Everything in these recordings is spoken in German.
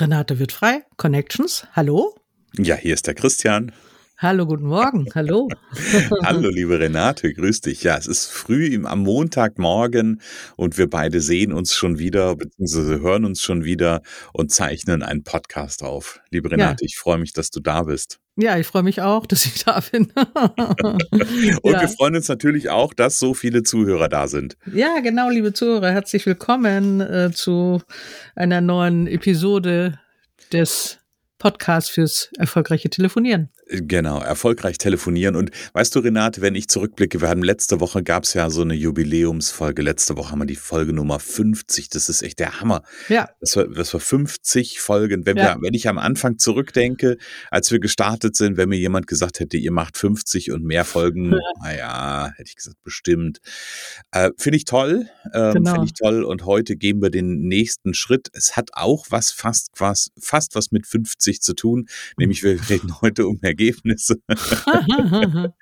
Renate wird frei, Connections, hallo. Ja, hier ist der Christian. Hallo, guten Morgen, hallo. hallo, liebe Renate, grüß dich. Ja, es ist früh am Montagmorgen und wir beide sehen uns schon wieder, beziehungsweise hören uns schon wieder und zeichnen einen Podcast auf. Liebe Renate, ja. ich freue mich, dass du da bist. Ja, ich freue mich auch, dass ich da bin. und ja. wir freuen uns natürlich auch, dass so viele Zuhörer da sind. Ja, genau, liebe Zuhörer, herzlich willkommen äh, zu einer neuen Episode des Podcasts fürs erfolgreiche Telefonieren. Genau, erfolgreich telefonieren. Und weißt du, Renate, wenn ich zurückblicke, wir hatten letzte Woche gab es ja so eine Jubiläumsfolge. Letzte Woche haben wir die Folge Nummer 50. Das ist echt der Hammer. Ja. Das war, das war 50 Folgen. Wenn, ja. wir, wenn ich am Anfang zurückdenke, als wir gestartet sind, wenn mir jemand gesagt hätte, ihr macht 50 und mehr Folgen, naja, hätte ich gesagt, bestimmt. Äh, Finde ich toll. Ähm, genau. Finde ich toll. Und heute gehen wir den nächsten Schritt. Es hat auch was fast, was, fast was mit 50 zu tun. Nämlich wir reden heute um mehr Ergebnisse.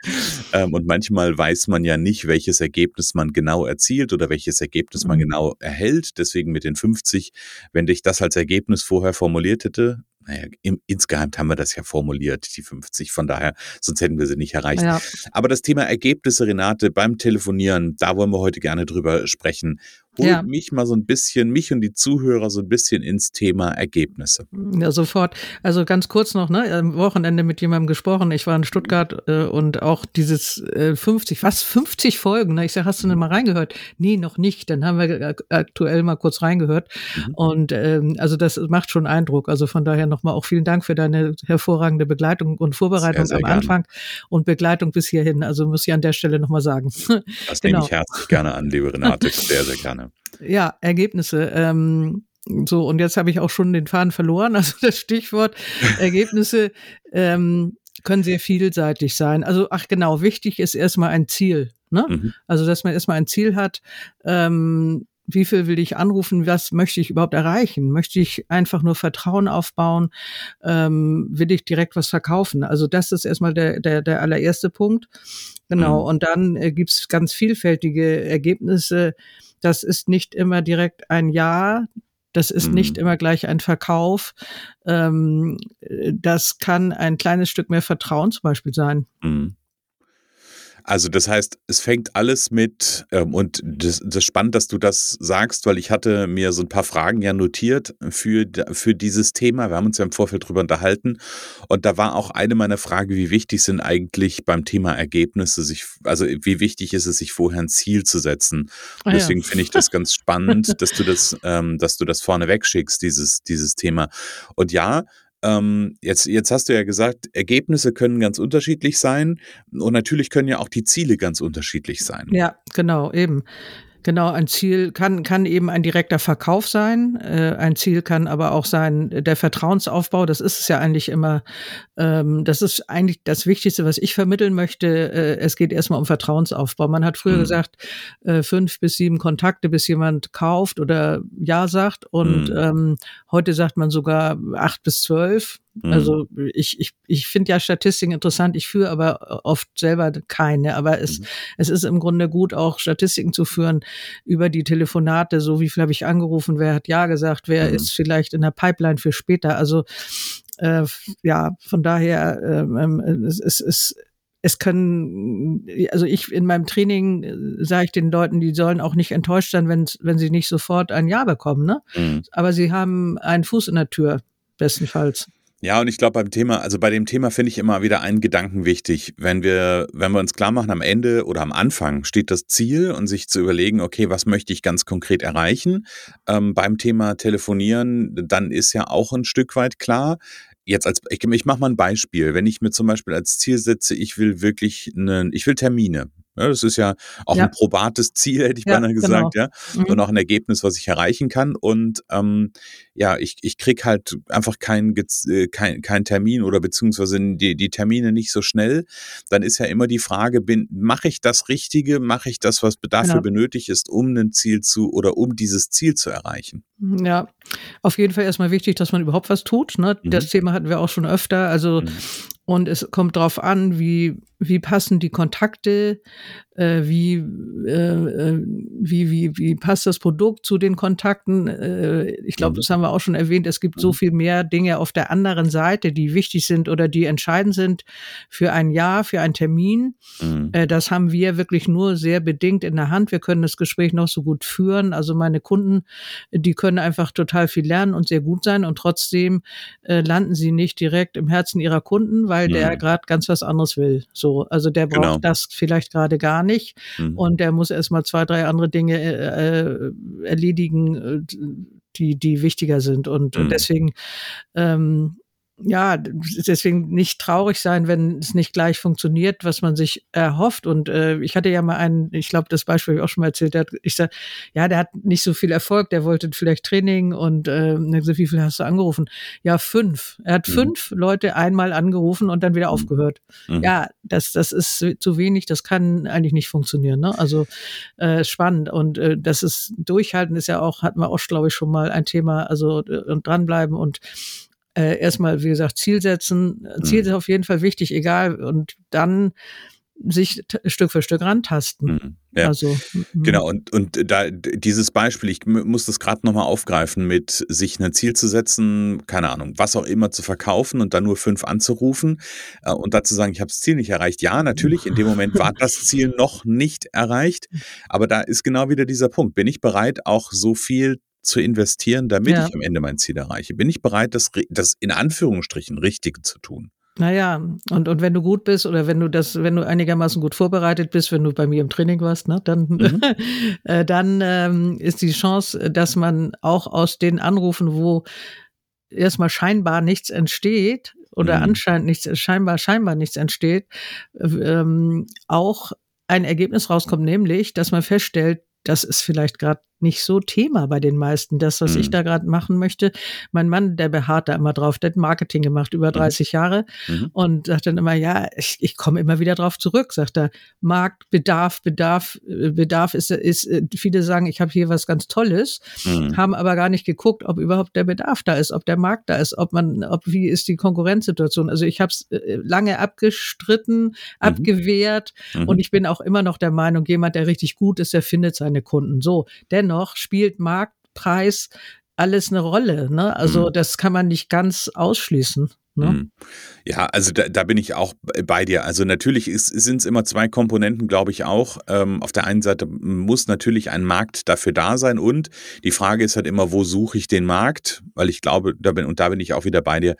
ähm, und manchmal weiß man ja nicht, welches Ergebnis man genau erzielt oder welches Ergebnis man mhm. genau erhält. Deswegen mit den 50, wenn ich das als Ergebnis vorher formuliert hätte, naja, im, insgeheim haben wir das ja formuliert, die 50. Von daher, sonst hätten wir sie nicht erreicht. Ja. Aber das Thema Ergebnisse, Renate, beim Telefonieren, da wollen wir heute gerne drüber sprechen holt ja. mich mal so ein bisschen, mich und die Zuhörer so ein bisschen ins Thema Ergebnisse. Ja, sofort. Also ganz kurz noch, ne, am Wochenende mit jemandem gesprochen. Ich war in Stuttgart äh, und auch dieses äh, 50, fast 50 Folgen. Ne? Ich sag, hast du denn mal reingehört? Nee, noch nicht. Dann haben wir aktuell mal kurz reingehört. Mhm. Und ähm, also das macht schon Eindruck. Also von daher nochmal auch vielen Dank für deine hervorragende Begleitung und Vorbereitung sehr, sehr am gerne. Anfang und Begleitung bis hierhin. Also muss ich an der Stelle nochmal sagen. Das genau. nehme ich herzlich gerne an, liebe Renate. Sehr, sehr gerne. Ja, Ergebnisse. Ähm, so, und jetzt habe ich auch schon den Faden verloren. Also das Stichwort Ergebnisse ähm, können sehr vielseitig sein. Also, ach genau, wichtig ist erstmal ein Ziel. Ne? Mhm. Also, dass man erstmal ein Ziel hat. Ähm, wie viel will ich anrufen, was möchte ich überhaupt erreichen? Möchte ich einfach nur Vertrauen aufbauen? Ähm, will ich direkt was verkaufen? Also das ist erstmal der, der, der allererste Punkt. Genau, mhm. und dann äh, gibt's ganz vielfältige Ergebnisse. Das ist nicht immer direkt ein Ja, das ist mhm. nicht immer gleich ein Verkauf. Ähm, das kann ein kleines Stück mehr Vertrauen zum Beispiel sein. Mhm. Also das heißt, es fängt alles mit, ähm, und das, das ist spannend, dass du das sagst, weil ich hatte mir so ein paar Fragen ja notiert für, für dieses Thema. Wir haben uns ja im Vorfeld drüber unterhalten. Und da war auch eine meiner Fragen, wie wichtig sind eigentlich beim Thema Ergebnisse, sich, also wie wichtig ist es, sich vorher ein Ziel zu setzen. Ah, deswegen ja. finde ich das ganz spannend, dass du das, ähm, dass du das vorne wegschickst, dieses, dieses Thema. Und ja, ähm, jetzt, jetzt hast du ja gesagt, Ergebnisse können ganz unterschiedlich sein und natürlich können ja auch die Ziele ganz unterschiedlich sein. Ja, genau, eben. Genau, ein Ziel kann, kann eben ein direkter Verkauf sein. Äh, ein Ziel kann aber auch sein der Vertrauensaufbau. Das ist es ja eigentlich immer. Ähm, das ist eigentlich das Wichtigste, was ich vermitteln möchte. Äh, es geht erstmal um Vertrauensaufbau. Man hat früher mhm. gesagt, äh, fünf bis sieben Kontakte, bis jemand kauft oder Ja sagt. Und mhm. ähm, heute sagt man sogar acht bis zwölf. Mhm. Also ich, ich, ich finde ja Statistiken interessant, ich führe aber oft selber keine. Aber es, mhm. es ist im Grunde gut, auch Statistiken zu führen über die Telefonate, so wie viel habe ich angerufen, wer hat Ja gesagt, wer mhm. ist vielleicht in der Pipeline für später. Also äh, ja, von daher ähm, ähm es, es, es es können, also ich in meinem Training äh, sage ich den Leuten, die sollen auch nicht enttäuscht sein, wenn, wenn sie nicht sofort ein Ja bekommen, ne? Mhm. Aber sie haben einen Fuß in der Tür, bestenfalls. Ja, und ich glaube beim Thema, also bei dem Thema finde ich immer wieder einen Gedanken wichtig. Wenn wir, wenn wir uns klar machen, am Ende oder am Anfang steht das Ziel und sich zu überlegen, okay, was möchte ich ganz konkret erreichen? Ähm, beim Thema Telefonieren, dann ist ja auch ein Stück weit klar, jetzt als ich, ich mache mal ein Beispiel. Wenn ich mir zum Beispiel als Ziel setze, ich will wirklich einen, ich will Termine. Ja, das ist ja auch ja. ein probates Ziel, hätte ich ja, beinahe gesagt, genau. ja. Mhm. Und auch ein Ergebnis, was ich erreichen kann. Und ähm, ja, ich, ich krieg halt einfach keinen äh, kein, kein Termin oder beziehungsweise die, die Termine nicht so schnell. Dann ist ja immer die Frage, bin, mache ich das Richtige, mache ich das, was dafür genau. benötigt ist, um ein Ziel zu oder um dieses Ziel zu erreichen? Ja, auf jeden Fall erstmal wichtig, dass man überhaupt was tut. Ne? Mhm. Das Thema hatten wir auch schon öfter. Also mhm. Und es kommt darauf an, wie, wie passen die Kontakte, äh, wie, äh, äh, wie, wie, wie passt das Produkt zu den Kontakten. Äh, ich glaube, mhm. das haben wir auch schon erwähnt, es gibt so mhm. viel mehr Dinge auf der anderen Seite, die wichtig sind oder die entscheidend sind für ein Jahr, für einen Termin. Mhm. Äh, das haben wir wirklich nur sehr bedingt in der Hand. Wir können das Gespräch noch so gut führen. Also meine Kunden, die können einfach total viel lernen und sehr gut sein und trotzdem äh, landen sie nicht direkt im Herzen ihrer Kunden, weil weil mhm. der gerade ganz was anderes will. So, also der braucht genau. das vielleicht gerade gar nicht mhm. und der muss erstmal zwei, drei andere Dinge äh, äh erledigen, äh, die, die wichtiger sind. Und, mhm. deswegen ähm, ja, deswegen nicht traurig sein, wenn es nicht gleich funktioniert, was man sich erhofft. Und äh, ich hatte ja mal einen, ich glaube, das Beispiel habe ich auch schon mal erzählt, der hat, ich sag, ja, der hat nicht so viel Erfolg, der wollte vielleicht Training und äh, so wie viel hast du angerufen? Ja, fünf. Er hat mhm. fünf Leute einmal angerufen und dann wieder mhm. aufgehört. Mhm. Ja, das, das ist zu wenig, das kann eigentlich nicht funktionieren. Ne? Also äh, spannend. Und äh, das ist durchhalten ist ja auch, hatten wir auch, glaube ich, schon mal ein Thema, also äh, und dranbleiben und äh, erstmal, wie gesagt, Ziel setzen. Ziel mhm. ist auf jeden Fall wichtig, egal. Und dann sich Stück für Stück rantasten. Mhm. Ja. Also, mhm. genau, und, und da dieses Beispiel, ich muss das gerade nochmal aufgreifen, mit sich ein Ziel zu setzen, keine Ahnung, was auch immer zu verkaufen und dann nur fünf anzurufen äh, und dazu sagen, ich habe das Ziel nicht erreicht. Ja, natürlich, in dem Moment war das Ziel noch nicht erreicht, aber da ist genau wieder dieser Punkt. Bin ich bereit, auch so viel zu investieren, damit ja. ich am Ende mein Ziel erreiche? Bin ich bereit, das, das in Anführungsstrichen Richtige zu tun? Naja, und, und wenn du gut bist oder wenn du das, wenn du einigermaßen gut vorbereitet bist, wenn du bei mir im Training warst, ne, dann, mhm. äh, dann ähm, ist die Chance, dass man auch aus den Anrufen, wo erstmal scheinbar nichts entsteht oder mhm. anscheinend nichts, scheinbar, scheinbar nichts entsteht, ähm, auch ein Ergebnis rauskommt, nämlich, dass man feststellt, das ist vielleicht gerade nicht so Thema bei den meisten, das, was mhm. ich da gerade machen möchte. Mein Mann, der beharrt da immer drauf, der hat Marketing gemacht, über 30 mhm. Jahre mhm. und sagt dann immer, ja, ich, ich komme immer wieder drauf zurück, sagt er, Markt, Bedarf, Bedarf, äh, Bedarf ist, ist äh, viele sagen, ich habe hier was ganz Tolles, mhm. haben aber gar nicht geguckt, ob überhaupt der Bedarf da ist, ob der Markt da ist, ob man, ob wie ist die Konkurrenzsituation. Also ich habe es äh, lange abgestritten, mhm. abgewehrt und mhm. ich bin auch immer noch der Meinung, jemand, der richtig gut ist, der findet seine Kunden. So, denn dennoch spielt Marktpreis alles eine Rolle. Ne? Also mhm. das kann man nicht ganz ausschließen. Ne? Mhm. Ja, also da, da bin ich auch bei dir. Also natürlich sind es immer zwei Komponenten, glaube ich auch. Ähm, auf der einen Seite muss natürlich ein Markt dafür da sein und die Frage ist halt immer, wo suche ich den Markt? Weil ich glaube, da bin, und da bin ich auch wieder bei dir.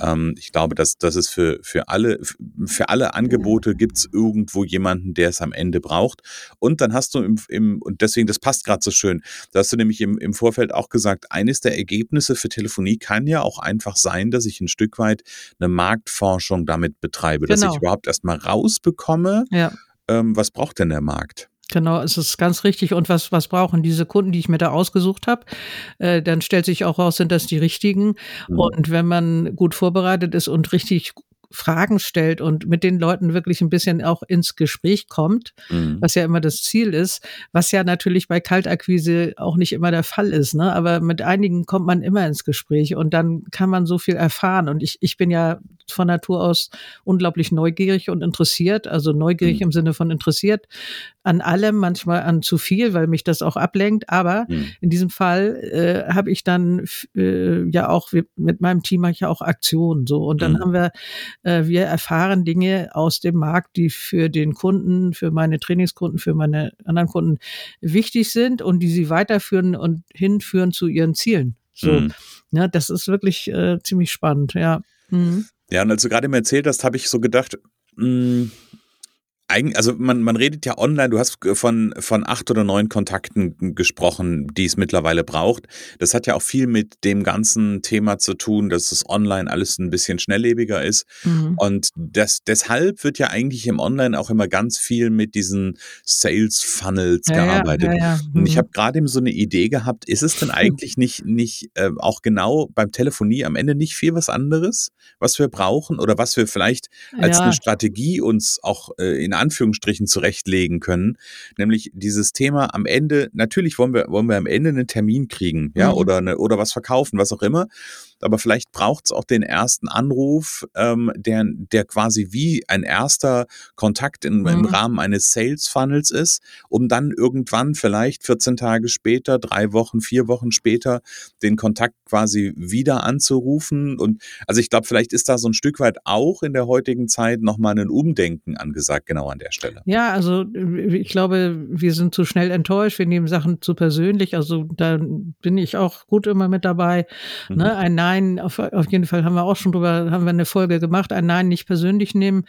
Ähm, ich glaube, dass das ist für, für alle, für alle Angebote gibt es irgendwo jemanden, der es am Ende braucht. Und dann hast du im, im und deswegen, das passt gerade so schön. Da hast du nämlich im, im Vorfeld auch gesagt, eines der Ergebnisse für Telefonie kann ja auch einfach sein, dass ich ein Stück weit eine Marktforschung damit betreibe, genau. dass ich genau. überhaupt erstmal rausbekomme, ja. ähm, was braucht denn der Markt? Genau, es ist ganz richtig. Und was, was brauchen diese Kunden, die ich mir da ausgesucht habe? Äh, dann stellt sich auch raus, sind das die richtigen. Mhm. Und wenn man gut vorbereitet ist und richtig Fragen stellt und mit den Leuten wirklich ein bisschen auch ins Gespräch kommt, mhm. was ja immer das Ziel ist, was ja natürlich bei Kaltakquise auch nicht immer der Fall ist, ne? Aber mit einigen kommt man immer ins Gespräch und dann kann man so viel erfahren. Und ich, ich bin ja von Natur aus unglaublich neugierig und interessiert, also neugierig mhm. im Sinne von interessiert an allem, manchmal an zu viel, weil mich das auch ablenkt. Aber mhm. in diesem Fall äh, habe ich dann äh, ja auch mit meinem Team mache ich ja auch Aktionen so und dann mhm. haben wir wir erfahren Dinge aus dem Markt, die für den Kunden, für meine Trainingskunden, für meine anderen Kunden wichtig sind und die sie weiterführen und hinführen zu ihren Zielen. So, mhm. ja, das ist wirklich äh, ziemlich spannend, ja. Mhm. Ja, und als du gerade mir erzählt hast, habe ich so gedacht, mh, hm, also man, man redet ja online, du hast von, von acht oder neun Kontakten gesprochen, die es mittlerweile braucht. Das hat ja auch viel mit dem ganzen Thema zu tun, dass es online alles ein bisschen schnelllebiger ist. Mhm. Und das, deshalb wird ja eigentlich im Online auch immer ganz viel mit diesen Sales Funnels ja, gearbeitet. Ja, ja, mhm. Und ich mhm. habe gerade eben so eine Idee gehabt, ist es denn eigentlich nicht, nicht äh, auch genau beim Telefonie am Ende nicht viel was anderes, was wir brauchen oder was wir vielleicht als eine Strategie uns auch äh, in Anführungsstrichen zurechtlegen können. Nämlich dieses Thema am Ende, natürlich wollen wir, wollen wir am Ende einen Termin kriegen, ja, mhm. oder, eine, oder was verkaufen, was auch immer aber vielleicht braucht es auch den ersten Anruf, ähm, der, der quasi wie ein erster Kontakt in, mhm. im Rahmen eines Sales Funnels ist, um dann irgendwann vielleicht 14 Tage später, drei Wochen, vier Wochen später den Kontakt quasi wieder anzurufen. Und also ich glaube, vielleicht ist da so ein Stück weit auch in der heutigen Zeit nochmal ein Umdenken angesagt, genau an der Stelle. Ja, also ich glaube, wir sind zu schnell enttäuscht, wir nehmen Sachen zu persönlich. Also da bin ich auch gut immer mit dabei. Mhm. Ne? Ein Nein auf, auf jeden Fall haben wir auch schon drüber, haben wir eine Folge gemacht, ein Nein nicht persönlich nehmen,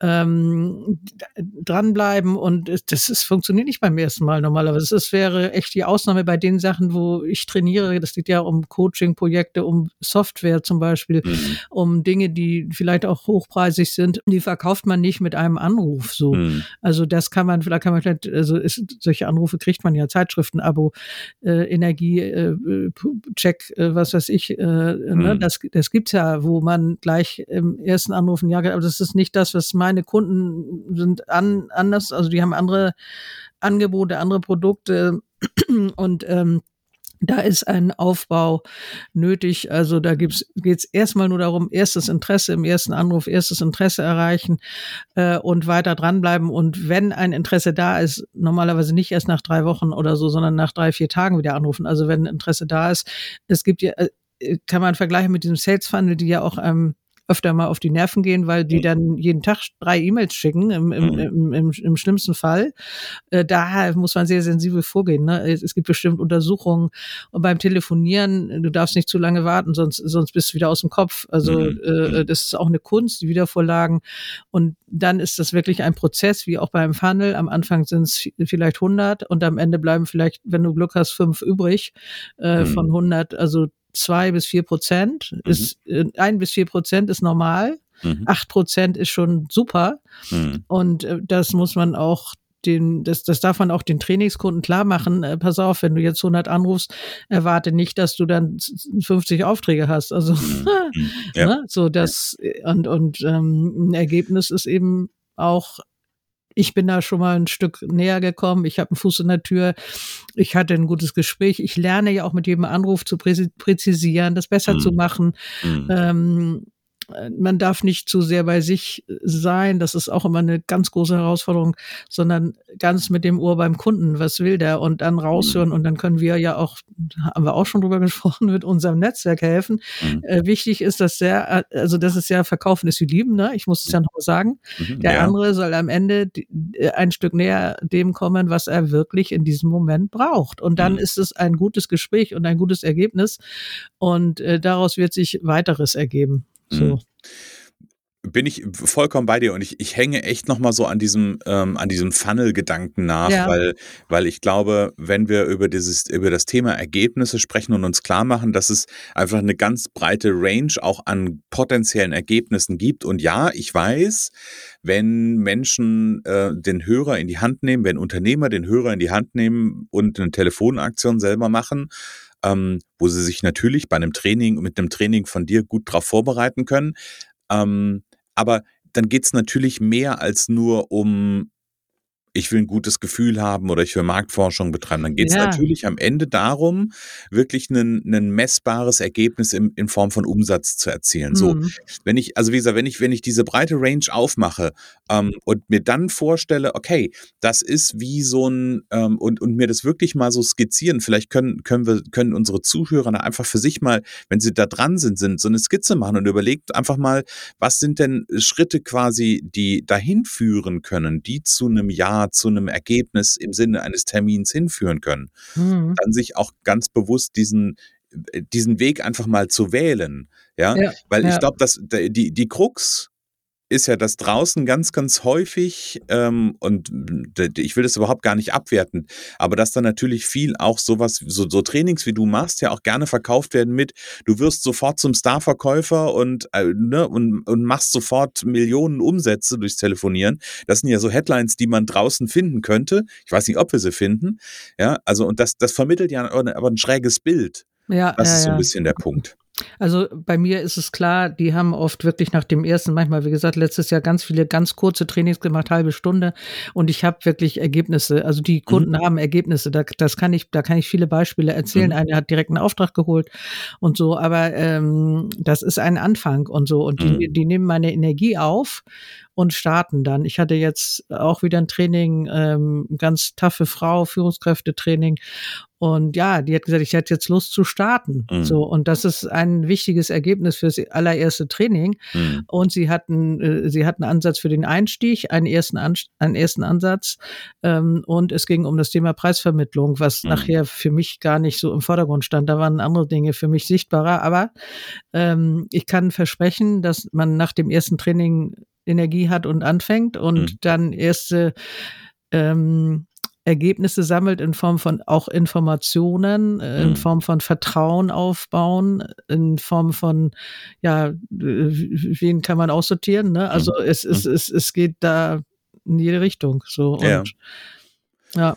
ähm, dranbleiben und das ist, funktioniert nicht beim ersten Mal normalerweise. Das wäre echt die Ausnahme bei den Sachen, wo ich trainiere. Das geht ja um Coaching-Projekte, um Software zum Beispiel, mhm. um Dinge, die vielleicht auch hochpreisig sind. Die verkauft man nicht mit einem Anruf so. Mhm. Also das kann man, vielleicht kann man vielleicht, also ist, solche Anrufe kriegt man ja, Zeitschriftenabo, äh, Energie, äh, Check, äh, was weiß ich, äh, Ne? Mhm. Das, das gibt's ja, wo man gleich im ersten Anruf ein Ja, aber das ist nicht das, was meine Kunden sind an, anders. Also die haben andere Angebote, andere Produkte und ähm, da ist ein Aufbau nötig. Also da geht es erstmal nur darum, erstes Interesse im ersten Anruf, erstes Interesse erreichen äh, und weiter dranbleiben. Und wenn ein Interesse da ist, normalerweise nicht erst nach drei Wochen oder so, sondern nach drei, vier Tagen wieder anrufen. Also wenn Interesse da ist, es gibt ja, äh, kann man vergleichen mit diesem Sales Funnel, die ja auch ähm, öfter mal auf die Nerven gehen, weil die dann jeden Tag drei E-Mails schicken, im, im, mhm. im, im, im schlimmsten Fall. Äh, da muss man sehr sensibel vorgehen. Ne? Es, es gibt bestimmt Untersuchungen und beim Telefonieren, du darfst nicht zu lange warten, sonst, sonst bist du wieder aus dem Kopf. Also mhm. äh, das ist auch eine Kunst, die Wiedervorlagen. Und dann ist das wirklich ein Prozess, wie auch beim Funnel. Am Anfang sind es vielleicht 100 und am Ende bleiben vielleicht, wenn du Glück hast, fünf übrig äh, mhm. von 100. Also zwei bis vier Prozent mhm. ist äh, ein bis vier Prozent ist normal. Mhm. Acht Prozent ist schon super. Mhm. Und äh, das muss man auch den, das, das darf man auch den Trainingskunden klar machen. Äh, pass auf, wenn du jetzt 100 anrufst, erwarte nicht, dass du dann 50 Aufträge hast. Also, mhm. mhm. ja. ne? so das, und, und ähm, ein Ergebnis ist eben auch ich bin da schon mal ein Stück näher gekommen. Ich habe einen Fuß in der Tür. Ich hatte ein gutes Gespräch. Ich lerne ja auch mit jedem Anruf zu präzisieren, das besser mhm. zu machen. Mhm. Ähm, äh, man darf nicht zu sehr bei sich sein, das ist auch immer eine ganz große Herausforderung, sondern ganz mit dem Ohr beim Kunden, was will der und dann raushören und dann können wir ja auch, haben wir auch schon drüber gesprochen, mit unserem Netzwerk helfen. Mhm. Äh, wichtig ist, dass der, äh, also das ist ja Verkaufen ist wie Lieben, ne? ich muss es ja noch sagen. Mhm, der ja. andere soll am Ende äh, ein Stück näher dem kommen, was er wirklich in diesem Moment braucht. Und dann mhm. ist es ein gutes Gespräch und ein gutes Ergebnis und äh, daraus wird sich weiteres ergeben. So. Mhm. Bin ich vollkommen bei dir und ich, ich hänge echt nochmal so an diesem, ähm, an diesem Funnel-Gedanken nach, ja. weil, weil ich glaube, wenn wir über dieses, über das Thema Ergebnisse sprechen und uns klar machen, dass es einfach eine ganz breite Range auch an potenziellen Ergebnissen gibt. Und ja, ich weiß, wenn Menschen äh, den Hörer in die Hand nehmen, wenn Unternehmer den Hörer in die Hand nehmen und eine Telefonaktion selber machen, ähm, wo sie sich natürlich bei einem Training, mit einem Training von dir gut darauf vorbereiten können. Ähm, aber dann geht es natürlich mehr als nur um ich will ein gutes Gefühl haben oder ich will Marktforschung betreiben, dann geht es ja. natürlich am Ende darum, wirklich ein, messbares Ergebnis in, in Form von Umsatz zu erzielen. Mhm. So, wenn ich, also wie gesagt, wenn ich, wenn ich diese breite Range aufmache ähm, und mir dann vorstelle, okay, das ist wie so ein ähm, und, und mir das wirklich mal so skizzieren, vielleicht können, können wir, können unsere Zuhörer da einfach für sich mal, wenn sie da dran sind, sind, so eine Skizze machen und überlegt einfach mal, was sind denn Schritte quasi, die dahin führen können, die zu einem Jahr zu einem Ergebnis im Sinne eines Termins hinführen können. Mhm. Dann sich auch ganz bewusst diesen diesen Weg einfach mal zu wählen. Ja, ja weil ja. ich glaube, dass die, die Krux ist ja das draußen ganz, ganz häufig, ähm, und ich will das überhaupt gar nicht abwerten, aber dass dann natürlich viel auch sowas, so, so Trainings wie du machst, ja auch gerne verkauft werden mit, du wirst sofort zum Starverkäufer und, äh, ne, und, und machst sofort Millionen Umsätze durchs Telefonieren. Das sind ja so Headlines, die man draußen finden könnte. Ich weiß nicht, ob wir sie finden. Ja, also, und das, das vermittelt ja aber ein schräges Bild. Ja, das ja, ist so ein bisschen der Punkt. Also bei mir ist es klar, die haben oft wirklich nach dem ersten, manchmal, wie gesagt, letztes Jahr ganz viele ganz kurze Trainings gemacht, halbe Stunde. Und ich habe wirklich Ergebnisse. Also die Kunden mhm. haben Ergebnisse. Da, das kann ich, da kann ich viele Beispiele erzählen. Mhm. Einer hat direkt einen Auftrag geholt und so. Aber ähm, das ist ein Anfang und so. Und die, mhm. die nehmen meine Energie auf und starten dann. Ich hatte jetzt auch wieder ein Training, ähm, ganz taffe Frau, Führungskräftetraining. Und ja, die hat gesagt, ich hätte jetzt Lust zu starten. Mhm. So, und das ist ein wichtiges Ergebnis fürs allererste Training. Mhm. Und sie hatten, äh, sie hatten einen Ansatz für den Einstieg, einen ersten, An einen ersten Ansatz. Ähm, und es ging um das Thema Preisvermittlung, was mhm. nachher für mich gar nicht so im Vordergrund stand. Da waren andere Dinge für mich sichtbarer. Aber ähm, ich kann versprechen, dass man nach dem ersten Training Energie hat und anfängt und mhm. dann erste ähm, Ergebnisse sammelt in Form von auch Informationen, in mhm. Form von Vertrauen aufbauen, in Form von, ja, wen kann man aussortieren, ne? Also mhm. es, es, mhm. es, es geht da in jede Richtung, so. Und, ja. ja.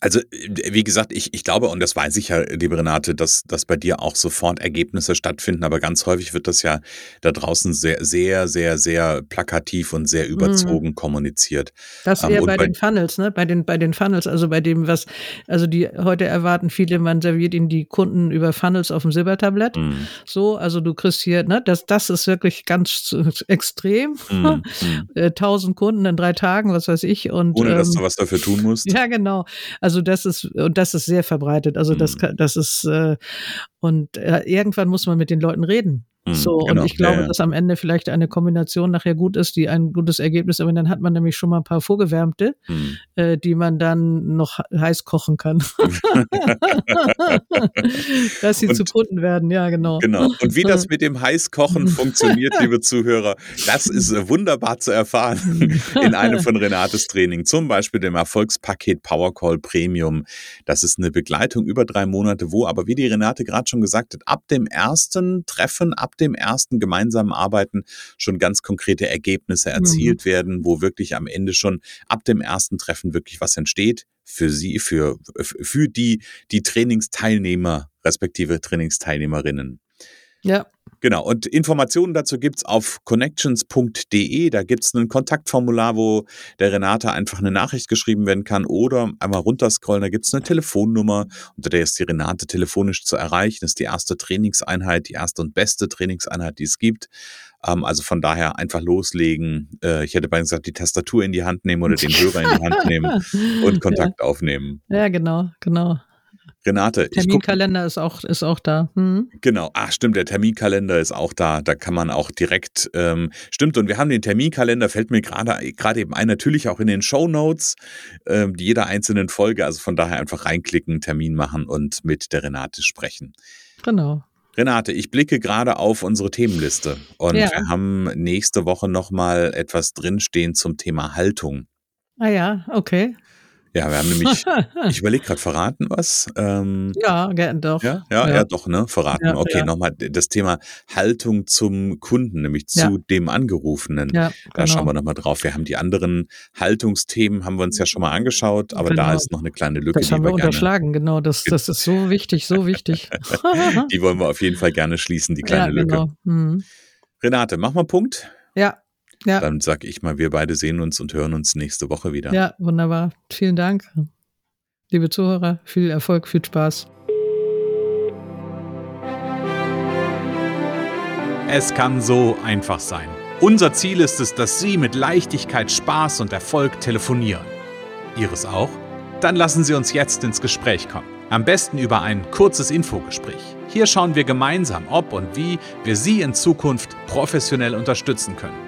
Also, äh, wie gesagt, ich, ich glaube, und das weiß ich ja, liebe Renate, dass, dass bei dir auch sofort Ergebnisse stattfinden, aber ganz häufig wird das ja da draußen sehr, sehr, sehr, sehr plakativ und sehr mhm. überzogen mhm. kommuniziert. Das eher ähm, bei, bei, den Funnels, ne? Bei den, bei den Funnels, also bei dem, was, also die heute erwarten viele, man serviert ihnen die Kunden über Funnels auf dem Silbertablett. Mhm. So, also du kriegst hier, ne, das, das ist wirklich ganz extrem. Mhm. mhm. Tausend Kunden in drei Tagen, was weiß ich. Und, Ohne dass ähm, du was dafür tun musst. Ja, genau. Also das ist, und das ist sehr verbreitet. Also das, mhm. das ist, äh, und äh, irgendwann muss man mit den Leuten reden. Mhm, so, genau. und ich glaube, ja, ja. dass am Ende vielleicht eine Kombination nachher gut ist, die ein gutes Ergebnis, aber dann hat man nämlich schon mal ein paar vorgewärmte, mhm. äh, die man dann noch heiß kochen kann. Dass sie und, zu Kunden werden, ja, genau. Genau. Und wie das mit dem Heißkochen funktioniert, liebe Zuhörer, das ist wunderbar zu erfahren in einem von Renates Training, zum Beispiel dem Erfolgspaket Powercall Premium. Das ist eine Begleitung über drei Monate, wo aber, wie die Renate gerade schon gesagt hat, ab dem ersten Treffen, ab dem ersten gemeinsamen Arbeiten schon ganz konkrete Ergebnisse erzielt mhm. werden, wo wirklich am Ende schon ab dem ersten Treffen wirklich was entsteht für sie, für, für die, die Trainingsteilnehmer, respektive Trainingsteilnehmerinnen. Ja. Genau, und Informationen dazu gibt's auf connections.de. Da gibt's ein Kontaktformular, wo der Renate einfach eine Nachricht geschrieben werden kann oder einmal runterscrollen. Da gibt's eine Telefonnummer, unter der ist die Renate telefonisch zu erreichen. Das ist die erste Trainingseinheit, die erste und beste Trainingseinheit, die es gibt. Ähm, also von daher einfach loslegen. Äh, ich hätte beinahe gesagt, die Tastatur in die Hand nehmen oder den Hörer in die Hand nehmen und Kontakt ja. aufnehmen. Ja, genau, genau. Renate, Terminkalender ist auch, ist auch da. Hm. Genau, ach stimmt, der Terminkalender ist auch da. Da kann man auch direkt, ähm, stimmt, und wir haben den Terminkalender, fällt mir gerade gerade eben ein, natürlich auch in den Show Notes, ähm, jeder einzelnen Folge. Also von daher einfach reinklicken, Termin machen und mit der Renate sprechen. Genau. Renate, ich blicke gerade auf unsere Themenliste und ja. wir haben nächste Woche nochmal etwas drinstehen zum Thema Haltung. Ah ja, okay. Ja, wir haben nämlich, ich überlege gerade, verraten was? Ähm, ja, doch. Ja, ja, ja, ja, doch, ne? Verraten. Ja, okay, ja. nochmal das Thema Haltung zum Kunden, nämlich zu dem Angerufenen. Ja, genau. Da schauen wir nochmal drauf. Wir haben die anderen Haltungsthemen, haben wir uns ja schon mal angeschaut, aber genau. da ist noch eine kleine Lücke. Das haben wir, wir unterschlagen, genau. Das, das ist so wichtig, so wichtig. die wollen wir auf jeden Fall gerne schließen, die kleine Lücke. Genau. Mhm. Renate, mach mal Punkt. Ja, ja. Dann sag ich mal, wir beide sehen uns und hören uns nächste Woche wieder. Ja, wunderbar. Vielen Dank. Liebe Zuhörer, viel Erfolg, viel Spaß. Es kann so einfach sein. Unser Ziel ist es, dass Sie mit Leichtigkeit, Spaß und Erfolg telefonieren. Ihres auch? Dann lassen Sie uns jetzt ins Gespräch kommen. Am besten über ein kurzes Infogespräch. Hier schauen wir gemeinsam, ob und wie wir Sie in Zukunft professionell unterstützen können